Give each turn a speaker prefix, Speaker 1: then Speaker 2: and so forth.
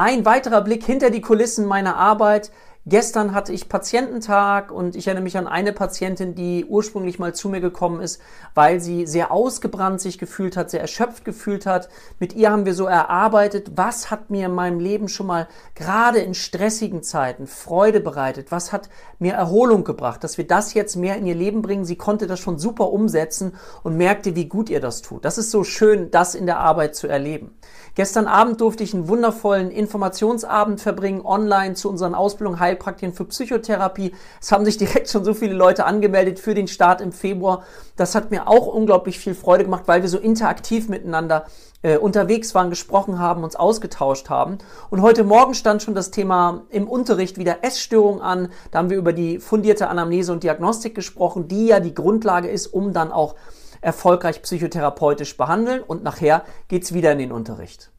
Speaker 1: Ein weiterer Blick hinter die Kulissen meiner Arbeit. Gestern hatte ich Patiententag und ich erinnere mich an eine Patientin, die ursprünglich mal zu mir gekommen ist, weil sie sehr ausgebrannt sich gefühlt hat, sehr erschöpft gefühlt hat. Mit ihr haben wir so erarbeitet, was hat mir in meinem Leben schon mal gerade in stressigen Zeiten Freude bereitet, was hat mir Erholung gebracht, dass wir das jetzt mehr in ihr Leben bringen. Sie konnte das schon super umsetzen und merkte, wie gut ihr das tut. Das ist so schön, das in der Arbeit zu erleben. Gestern Abend durfte ich einen wundervollen Informationsabend verbringen, online zu unseren Ausbildungen Heilpraktikern für Psychotherapie. Es haben sich direkt schon so viele Leute angemeldet für den Start im Februar. Das hat mir auch unglaublich viel Freude gemacht, weil wir so interaktiv miteinander äh, unterwegs waren, gesprochen haben, uns ausgetauscht haben. Und heute Morgen stand schon das Thema im Unterricht wieder Essstörung an. Da haben wir über die fundierte Anamnese und Diagnostik gesprochen, die ja die Grundlage ist, um dann auch erfolgreich psychotherapeutisch behandeln und nachher geht's wieder in den Unterricht.